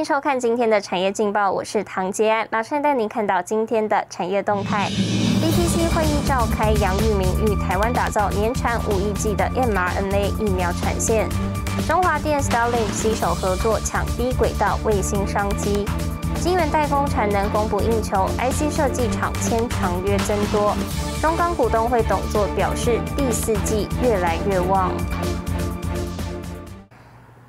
迎收看今天的产业劲报，我是唐杰安，马上带您看到今天的产业动态。BTC 会议召开，杨玉明与台湾打造年产五亿剂的 mRNA 疫苗产线。中华电 Starlink 携手合作抢低轨道卫星商机。晶圆代工产能供不应求，IC 设计厂签长约增多。中钢股东会董座表示，第四季越来越旺。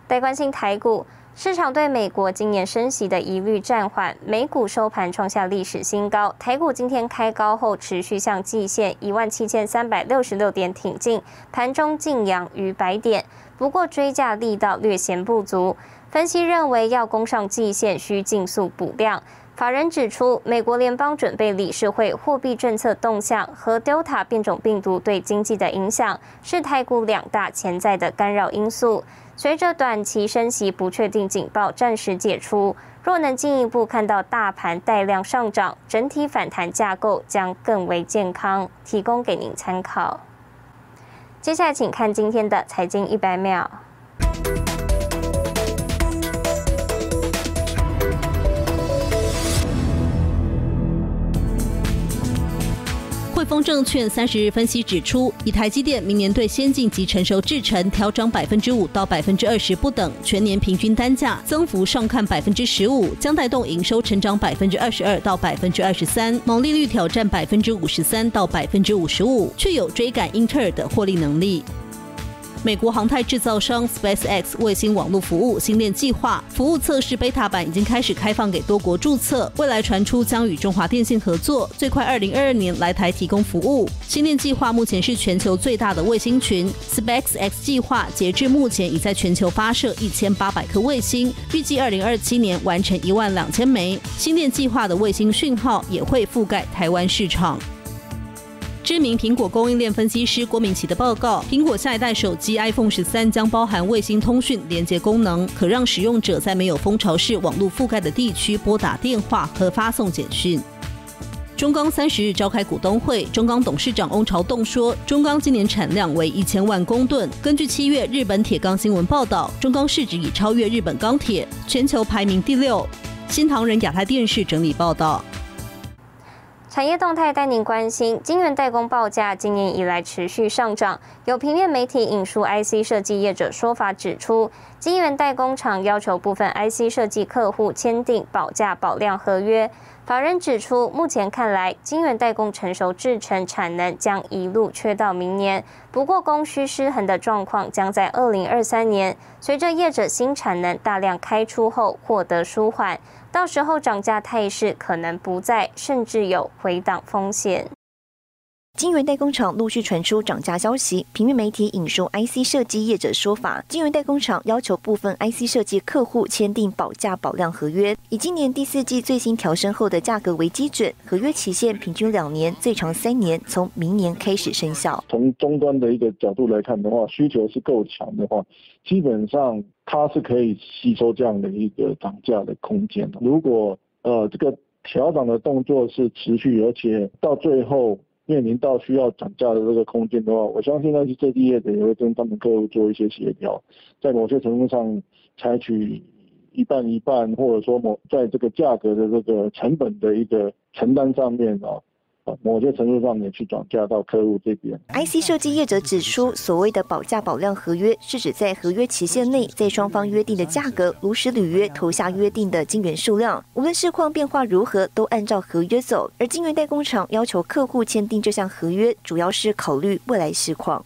带关心台股。市场对美国今年升息的疑虑暂缓，美股收盘创下历史新高。台股今天开高后，持续向季线一万七千三百六十六点挺进，盘中净扬逾百点，不过追价力道略显不足。分析认为，要攻上季线需尽速补量。法人指出，美国联邦准备理事会货币政策动向和 Delta 变种病毒对经济的影响，是台股两大潜在的干扰因素。随着短期升息不确定警报暂时解除，若能进一步看到大盘带量上涨，整体反弹架构将更为健康，提供给您参考。接下来，请看今天的财经一百秒。丰证券三十日分析指出，以台积电明年对先进及成熟制程调整百分之五到百分之二十不等，全年平均单价增幅上看百分之十五，将带动营收成长百分之二十二到百分之二十三，毛利率挑战百分之五十三到百分之五十五，却有追赶英特尔的获利能力。美国航太制造商 SpaceX 卫星网络服务星链计划服务测试 beta 版已经开始开放给多国注册，未来传出将与中华电信合作，最快二零二二年来台提供服务。星链计划目前是全球最大的卫星群，SpaceX 计划截至目前已在全球发射一千八百颗卫星，预计二零二七年完成一万两千枚。星链计划的卫星讯号也会覆盖台湾市场。知名苹果供应链分析师郭明奇的报告：苹果下一代手机 iPhone 十三将包含卫星通讯连接功能，可让使用者在没有蜂巢式网络覆盖的地区拨打电话和发送简讯。中钢三十日召开股东会，中钢董事长翁朝栋说，中钢今年产量为一千万公吨。根据七月日本铁钢新闻报道，中钢市值已超越日本钢铁，全球排名第六。新唐人亚太电视整理报道。产业动态带您关心，晶圆代工报价今年以来持续上涨。有平面媒体引述 IC 设计业者说法指出，晶圆代工厂要求部分 IC 设计客户签订保价保量合约。法人指出，目前看来，晶圆代工成熟制程产能将一路缺到明年。不过，供需失衡的状况将在二零二三年随着业者新产能大量开出后获得舒缓。到时候涨价态势可能不再，甚至有回档风险。晶圆代工厂陆续传出涨价消息，平面媒体引述 IC 设计业者说法，晶圆代工厂要求部分 IC 设计客户签订保价保量合约，以今年第四季最新调升后的价格为基准，合约期限平均两年，最长三年，从明年开始生效。从终端的一个角度来看的话，需求是够强的话，基本上它是可以吸收这样的一个涨价的空间的。如果呃这个调涨的动作是持续，而且到最后。面临到需要涨价的这个空间的话，我相信那些最低业者也会跟他们客户做一些协调，在某些程度上采取一半一半，或者说某在这个价格的这个成本的一个承担上面啊。某些程度上面去转嫁到客户这边。IC 设计业者指出，所谓的保价保量合约，是指在合约期限内，在双方约定的价格如实履约，投下约定的金元数量，无论市况变化如何，都按照合约走。而晶圆代工厂要求客户签订这项合约，主要是考虑未来市况。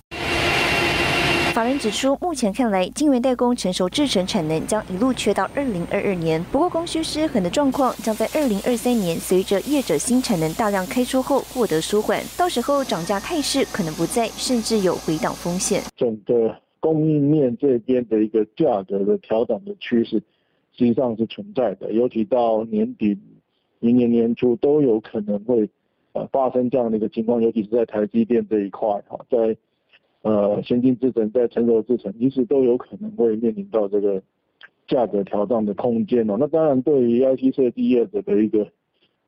法人指出，目前看来，晶圆代工成熟制程产能将一路缺到二零二二年。不过，供需失衡的状况将在二零二三年随着业者新产能大量开出后获得舒缓，到时候涨价态势可能不在，甚至有回档风险。整个供应链这边的一个价格的调整的趋势，实际上是存在的，尤其到年底、明年年初都有可能会呃发生这样的一个情况，尤其是在台积电这一块哈，在。呃，先进制程在成熟制程，其实都有可能会面临到这个价格调整的空间哦。那当然，对于 IC 设计业者的一个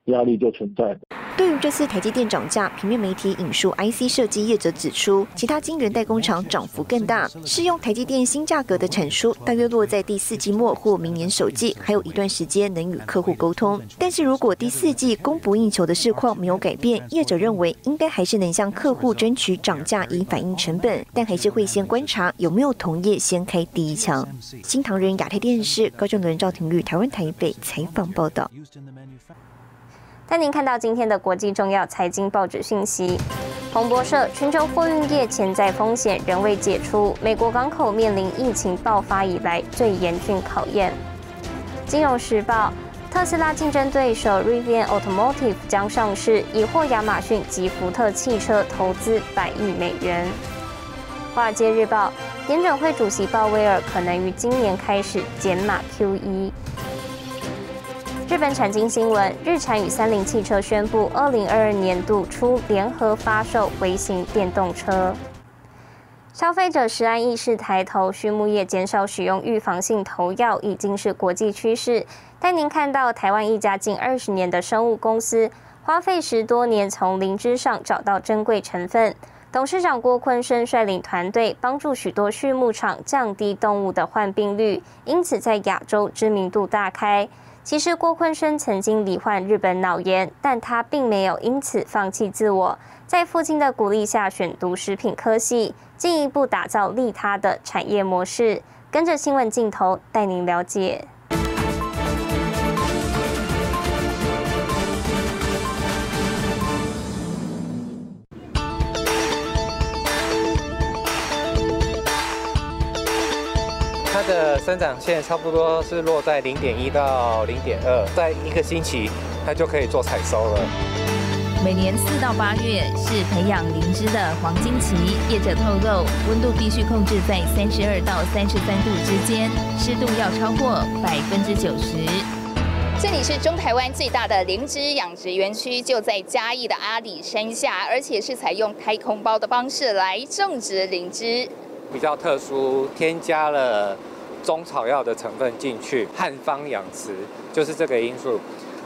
压力就存在。对于这次台积电涨价，平面媒体引述 IC 设计业者指出，其他晶圆代工厂涨幅更大。适用台积电新价格的产出，大约落在第四季末或明年首季，还有一段时间能与客户沟通。但是如果第四季供不应求的市况没有改变，业者认为应该还是能向客户争取涨价以反映成本，但还是会先观察有没有同业先开第一枪。新唐人亚太电视高正伦、赵廷玉，台湾台北采访报道。带您看到今天的国际重要财经报纸讯息。彭博社：全球货运业潜在风险仍未解除，美国港口面临疫情爆发以来最严峻考验。金融时报：特斯拉竞争对手 Rivian Automotive 将上市，已获亚马逊及福特汽车投资百亿美元。华尔街日报：联准会主席鲍威尔可能于今年开始减码 QE。日本产经新闻：日产与三菱汽车宣布，二零二二年度初联合发售微型电动车。消费者食安意识抬头，畜牧业减少使用预防性投药已经是国际趋势。带您看到台湾一家近二十年的生物公司，花费十多年从灵芝上找到珍贵成分。董事长郭坤生率领团队，帮助许多畜牧场降低动物的患病率，因此在亚洲知名度大开。其实郭坤生曾经罹患日本脑炎，但他并没有因此放弃自我，在父亲的鼓励下选读食品科系，进一步打造利他的产业模式。跟着新闻镜头带您了解。的生长线差不多是落在零点一到零点二，在一个星期它就可以做采收了。每年四到八月是培养灵芝的黄金期，业者透露温度必须控制在三十二到三十三度之间，湿度要超过百分之九十。这里是中台湾最大的灵芝养殖园区，就在嘉义的阿里山下，而且是采用太空包的方式来种植灵芝。比较特殊，添加了。中草药的成分进去，汉方养殖就是这个因素，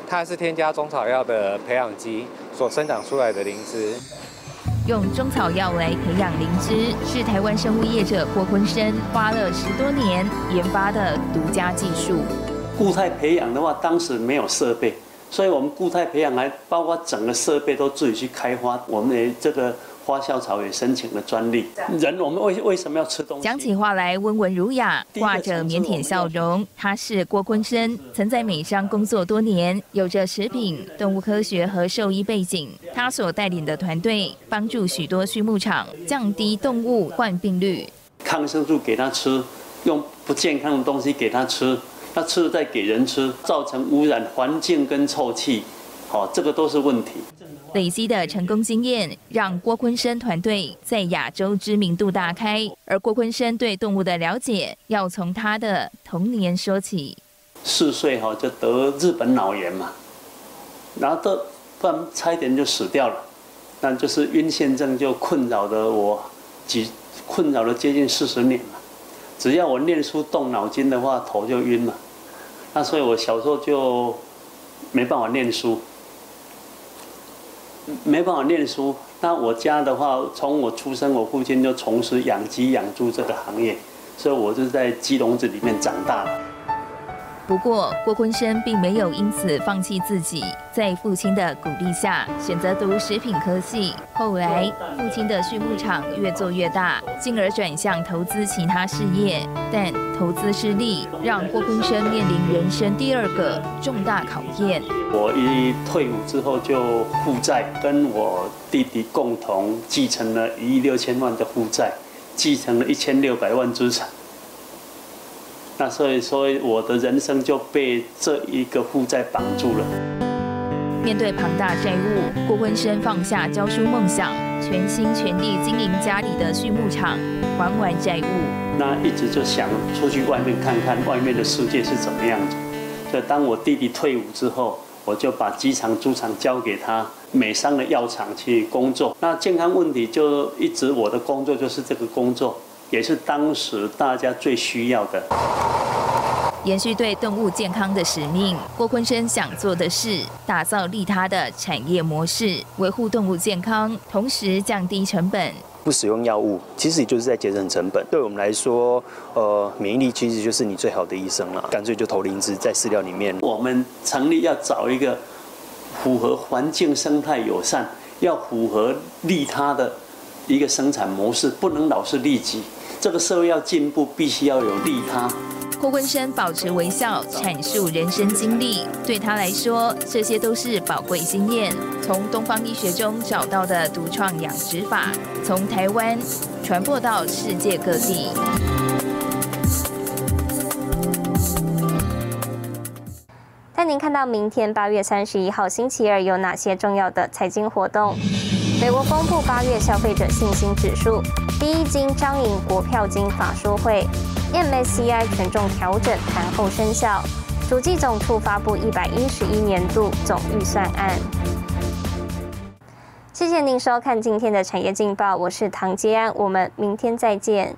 它是添加中草药的培养基所生长出来的灵芝。用中草药来培养灵芝，是台湾生物业者郭坤生花了十多年研发的独家技术。固态培养的话，当时没有设备，所以我们固态培养还包括整个设备都自己去开发。我们的这个。花校草也申请了专利。人，我们为为什么要吃东西？讲起话来温文儒雅，挂着腼腆笑容。他是郭坤生，曾在美商工作多年，有着食品、动物科学和兽医背景。他所带领的团队，帮助许多畜牧场降低动物患病率。抗生素给他吃，用不健康的东西给他吃，他吃了再给人吃，造成污染环境跟臭气，好，这个都是问题。累积的成功经验，让郭坤生团队在亚洲知名度大开。而郭坤生对动物的了解，要从他的童年说起。四岁哈就得日本脑炎嘛，然后都不然差一点就死掉了。那就是晕眩症就困扰了我几困扰了接近四十年了。只要我念书动脑筋的话，头就晕了。那所以我小时候就没办法念书。没办法念书，那我家的话，从我出生，我父亲就从事养鸡养猪这个行业，所以我就在鸡笼子里面长大了。不过，郭坤生并没有因此放弃自己，在父亲的鼓励下，选择读食品科系。后来，父亲的畜牧场越做越大，进而转向投资其他事业。但投资失利，让郭坤生面临人生第二个重大考验。我一退伍之后就负债，跟我弟弟共同继承了一亿六千万的负债，继承了一千六百万资产。那所以说，我的人生就被这一个负债绑住了。面对庞大债务，郭文生放下教书梦想，全心全力经营家里的畜牧场，还完债务。那一直就想出去外面看看外面的世界是怎么样子。所以当我弟弟退伍之后，我就把机场、猪场交给他，美商的药厂去工作。那健康问题就一直我的工作就是这个工作。也是当时大家最需要的。延续对动物健康的使命，郭坤生想做的是打造利他的产业模式，维护动物健康，同时降低成本。不使用药物，其实也就是在节省成本。对我们来说，呃，免疫力其实就是你最好的医生了。干脆就投灵芝在饲料里面。我们成立要找一个符合环境生态友善，要符合利他的一个生产模式，不能老是利己。这个社会要进步，必须要有利他。郭坤生保持微笑，阐述人生经历。对他来说，这些都是宝贵经验。从东方医学中找到的独创养殖法，从台湾传播到世界各地。带您看到明天八月三十一号星期二有哪些重要的财经活动。美国公布八月消费者信心指数，第一金张营国票金法说会，MSCI 权重调整盘后生效，主计总处发布一百一十一年度总预算案。谢谢您收看今天的产业劲报，我是唐吉安，我们明天再见。